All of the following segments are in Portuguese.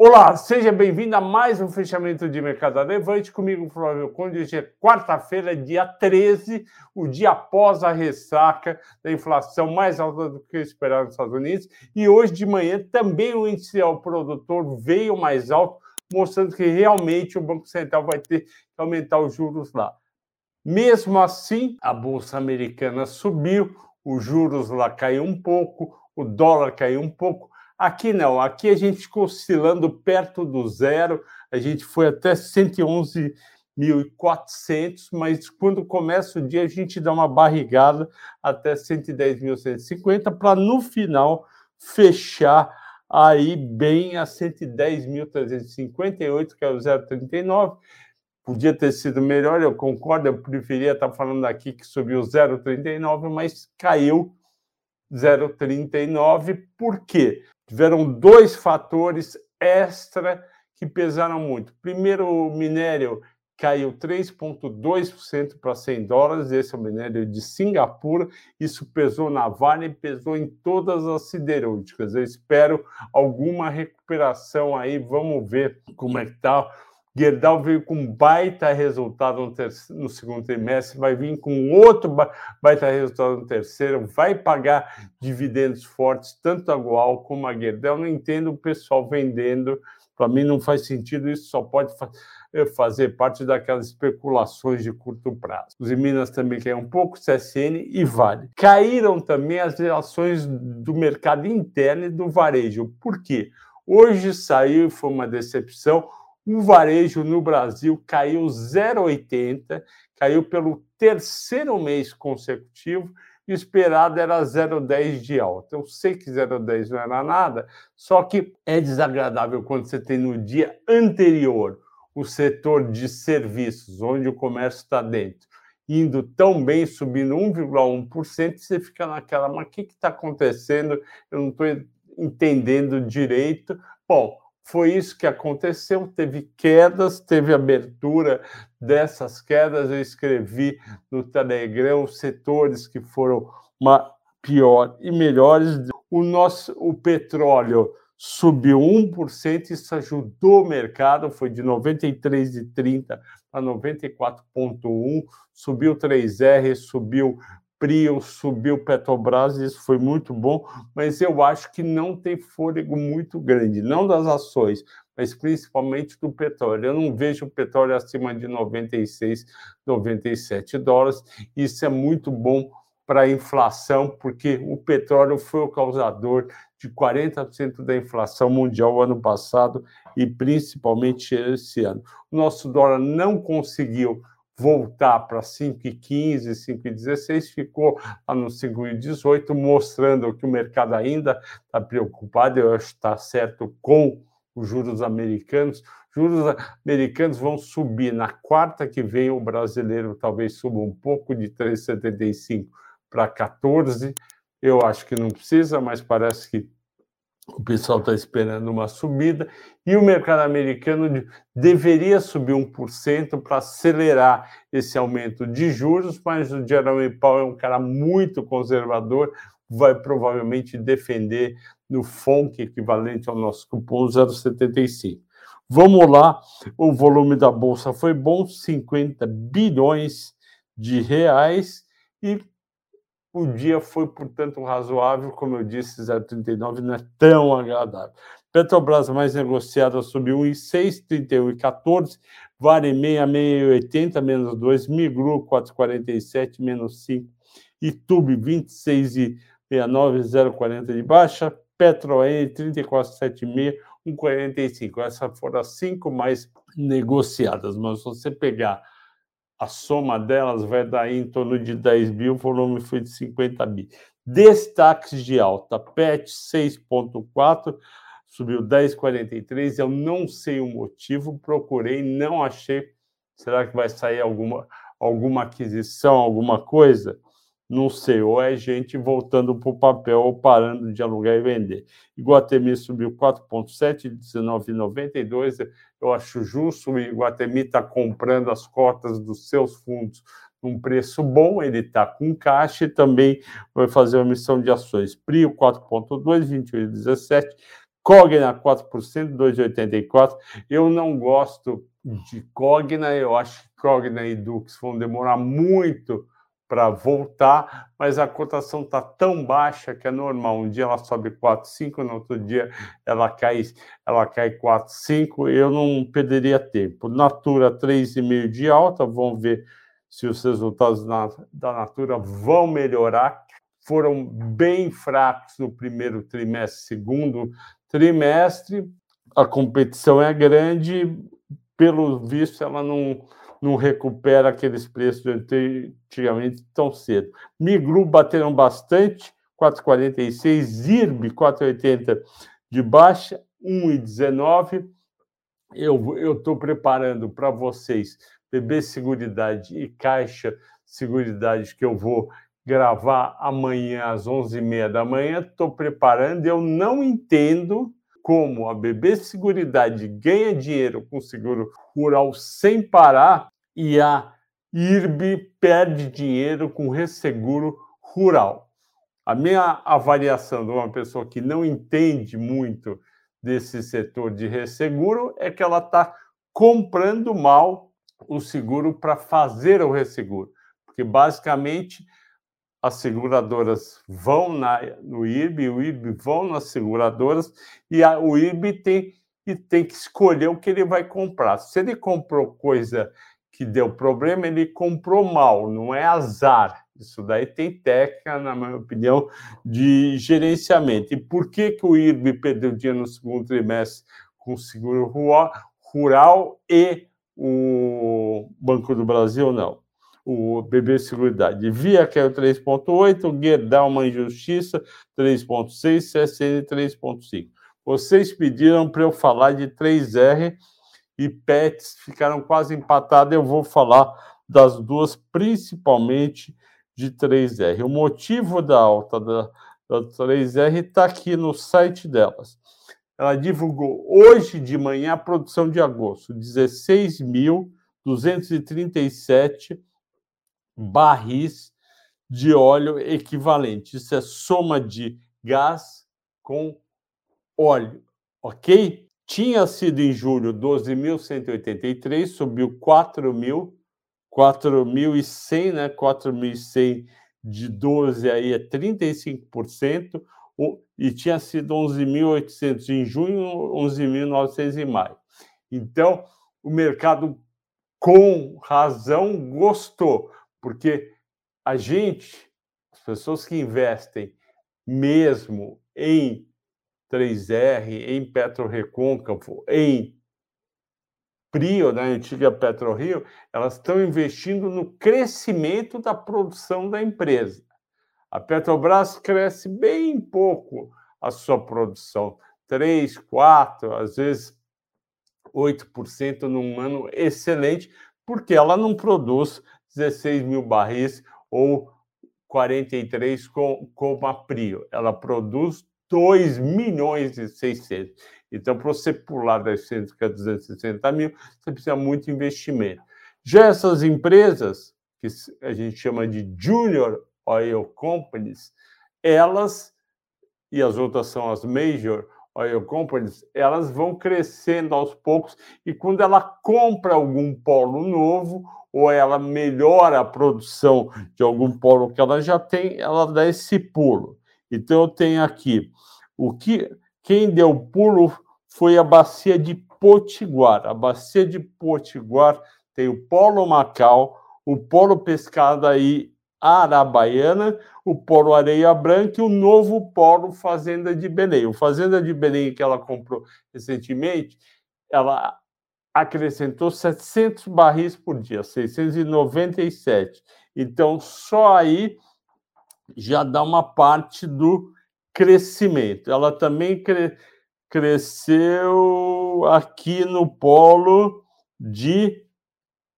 Olá, seja bem-vindo a mais um fechamento de mercado Levante comigo, Flávio Conde. Hoje é quarta-feira, dia 13, o dia após a ressaca da inflação mais alta do que esperado nos Estados Unidos. E hoje de manhã também o índice ao produtor veio mais alto, mostrando que realmente o Banco Central vai ter que aumentar os juros lá. Mesmo assim, a Bolsa Americana subiu, os juros lá caiu um pouco, o dólar caiu um pouco Aqui não, aqui a gente ficou oscilando perto do zero, a gente foi até 111.400, mas quando começa o dia a gente dá uma barrigada até 110.150 para no final fechar aí bem a 110.358, que é o 0,39. Podia ter sido melhor, eu concordo, eu preferia estar falando aqui que subiu 0,39, mas caiu 0,39. Por quê? Tiveram dois fatores extra que pesaram muito. Primeiro, o minério caiu 3,2% para 100 dólares. Esse é o minério de Singapura. Isso pesou na Vale e pesou em todas as siderúrgicas. Eu espero alguma recuperação aí. Vamos ver como é que está Gerdau veio com baita resultado no, terceiro, no, segundo trimestre, vai vir com outro baita resultado no terceiro, vai pagar dividendos fortes, tanto a Gual como a Gerdau. Não entendo o pessoal vendendo, para mim não faz sentido, isso só pode fa eh, fazer parte daquelas especulações de curto prazo. Os Minas também caíram um pouco, CSN e Vale. Caíram também as ações do mercado interno e do varejo. Por quê? Hoje saiu, foi uma decepção, o varejo no Brasil caiu 0,80, caiu pelo terceiro mês consecutivo, e o esperado era 0,10 de alta. Eu sei que 0,10 não era nada, só que é desagradável quando você tem no dia anterior o setor de serviços, onde o comércio está dentro, indo tão bem, subindo 1,1%, e você fica naquela, mas o que está acontecendo? Eu não estou entendendo direito. Bom, foi isso que aconteceu. Teve quedas, teve abertura dessas quedas. Eu escrevi no Telegram os setores que foram uma pior e melhores. O nosso o petróleo subiu 1%, isso ajudou o mercado, foi de 93,30 para 94,1, subiu 3R, subiu Prio, subiu Petrobras, isso foi muito bom, mas eu acho que não tem fôlego muito grande, não das ações, mas principalmente do petróleo. Eu não vejo o petróleo acima de 96, 97 dólares. Isso é muito bom para a inflação, porque o petróleo foi o causador de 40% da inflação mundial ano passado e principalmente esse ano. O nosso dólar não conseguiu voltar para 5,15, 5,16, ficou lá no 5,18, mostrando que o mercado ainda está preocupado, eu acho que está certo com os juros americanos. Juros americanos vão subir na quarta que vem, o brasileiro talvez suba um pouco de 3,75 para 14. Eu acho que não precisa, mas parece que o pessoal está esperando uma subida e o mercado americano deveria subir 1% para acelerar esse aumento de juros, mas o Jerome Powell é um cara muito conservador, vai provavelmente defender no FONC, equivalente ao nosso cupom 0,75. Vamos lá, o volume da bolsa foi bom, 50 bilhões de reais e o dia foi, portanto, razoável, como eu disse, 0,39 não é tão agradável. Petrobras mais negociada subiu em 6, 31 e 14, Vale 66,80, menos 2, Migru 4,47, menos 5, Itube 26,69, 0,40 de baixa, Petroen 34,76, 1,45. Essas foram as cinco mais negociadas, mas se você pegar a soma delas vai dar em torno de 10 mil, o volume foi de 50 mil. Destaques de alta, PET 6,4, subiu 10,43. Eu não sei o motivo, procurei, não achei. Será que vai sair alguma, alguma aquisição, alguma coisa? Não sei, ou é gente voltando para o papel ou parando de alugar e vender. Iguatemi subiu 4,7, 19,92. Eu acho justo, o Iguatemi está comprando as cotas dos seus fundos num preço bom, ele está com caixa e também vai fazer uma emissão de ações. Prio 4,2, 21,17. Cogna 4%, 2,84%. Eu não gosto de Cogna, eu acho que Cogna e Dux vão demorar muito para voltar, mas a cotação está tão baixa que é normal. Um dia ela sobe 4, 5, no outro dia ela cai, ela cai 4, 5. Eu não perderia tempo. Natura 3,5 de alta, vamos ver se os resultados na, da Natura vão melhorar. Foram bem fracos no primeiro trimestre, segundo trimestre. A competição é grande, pelo visto, ela não não recupera aqueles preços antigamente tão cedo. Migru bateram bastante, 4,46, Zirb 4,80 de baixa, 1,19. Eu estou preparando para vocês BB Seguridade e Caixa Seguridade que eu vou gravar amanhã às 11h30 da manhã. Estou preparando, eu não entendo como a BB Seguridade ganha dinheiro com seguro rural sem parar e a IRB perde dinheiro com resseguro rural. A minha avaliação de uma pessoa que não entende muito desse setor de resseguro é que ela está comprando mal o seguro para fazer o resseguro. Porque, basicamente, as seguradoras vão na, no IRB, o IRB vão nas seguradoras e a, o IRB tem, e tem que escolher o que ele vai comprar. Se ele comprou coisa que deu problema, ele comprou mal, não é azar. Isso daí tem técnica, na minha opinião, de gerenciamento. E por que, que o IRB perdeu dinheiro no segundo trimestre com o seguro rural e o Banco do Brasil não? O BB Seguridade. Via caiu 3,8, Gerdau uma injustiça 3,6, CSN 3,5. Vocês pediram para eu falar de 3R e Pets ficaram quase empatadas. Eu vou falar das duas, principalmente de 3R. O motivo da alta da, da 3R está aqui no site delas. Ela divulgou hoje de manhã a produção de agosto, 16.237 barris de óleo equivalente. Isso é soma de gás com óleo, ok? Tinha sido em julho 12.183, subiu 4.000, 4.100, né? 4.100 de 12 aí é 35%, e tinha sido 11.800 em junho, 11.900 em maio. Então, o mercado, com razão, gostou, porque a gente, as pessoas que investem mesmo em 3R, em Petro Recôncavo, em Prio, na antiga PetroRio, elas estão investindo no crescimento da produção da empresa. A Petrobras cresce bem pouco a sua produção, 3, 4, às vezes 8% num ano excelente, porque ela não produz 16 mil barris ou 43 com, como a Prio. Ela produz 2 milhões e 600. Então, para você pular das 100 a 260 mil, você precisa muito investimento. Já essas empresas, que a gente chama de Junior Oil Companies, elas, e as outras são as Major Oil Companies, elas vão crescendo aos poucos e quando ela compra algum polo novo ou ela melhora a produção de algum polo que ela já tem, ela dá esse pulo. Então eu tenho aqui o que quem deu pulo foi a bacia de Potiguar. A bacia de Potiguar tem o polo Macau, o polo Pescadaí Arabaiana, o polo Areia Branca e o novo polo Fazenda de Belém. O Fazenda de Belém que ela comprou recentemente, ela acrescentou 700 barris por dia, 697. Então, só aí já dá uma parte do crescimento. Ela também cre cresceu aqui no polo de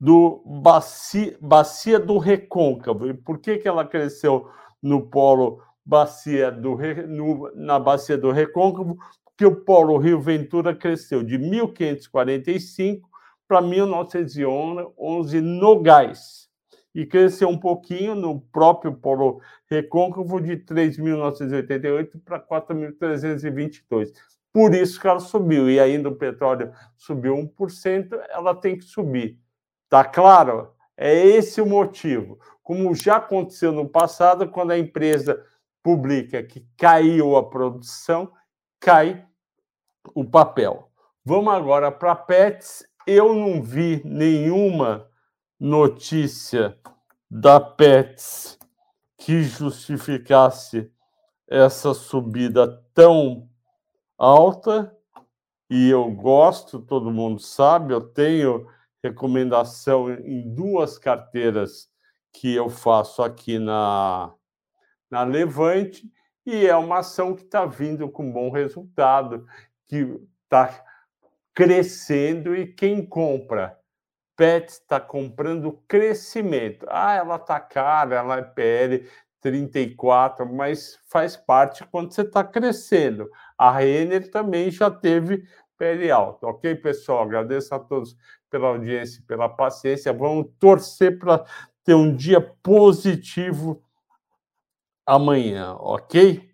do bacia, bacia do Recôncavo. E por que, que ela cresceu no polo bacia do no, na bacia do Recôncavo? Porque o polo Rio Ventura cresceu de 1545 para 1911 no gás e cresceu um pouquinho no próprio polo recôncavo de 3.988 para 4.322. por isso que ela subiu. E ainda o petróleo subiu 1%, ela tem que subir. Tá claro? É esse o motivo. Como já aconteceu no passado, quando a empresa publica que caiu a produção, cai o papel. Vamos agora para Pets. Eu não vi nenhuma notícia da Pets que justificasse essa subida tão alta. E eu gosto, todo mundo sabe, eu tenho recomendação em duas carteiras que eu faço aqui na, na Levante, e é uma ação que está vindo com bom resultado, que está crescendo e quem compra PET está comprando crescimento. Ah, ela está cara, ela é PL 34, mas faz parte quando você está crescendo. A Renner também já teve PL alta. Ok, pessoal? Agradeço a todos pela audiência pela paciência. Vamos torcer para ter um dia positivo amanhã, ok?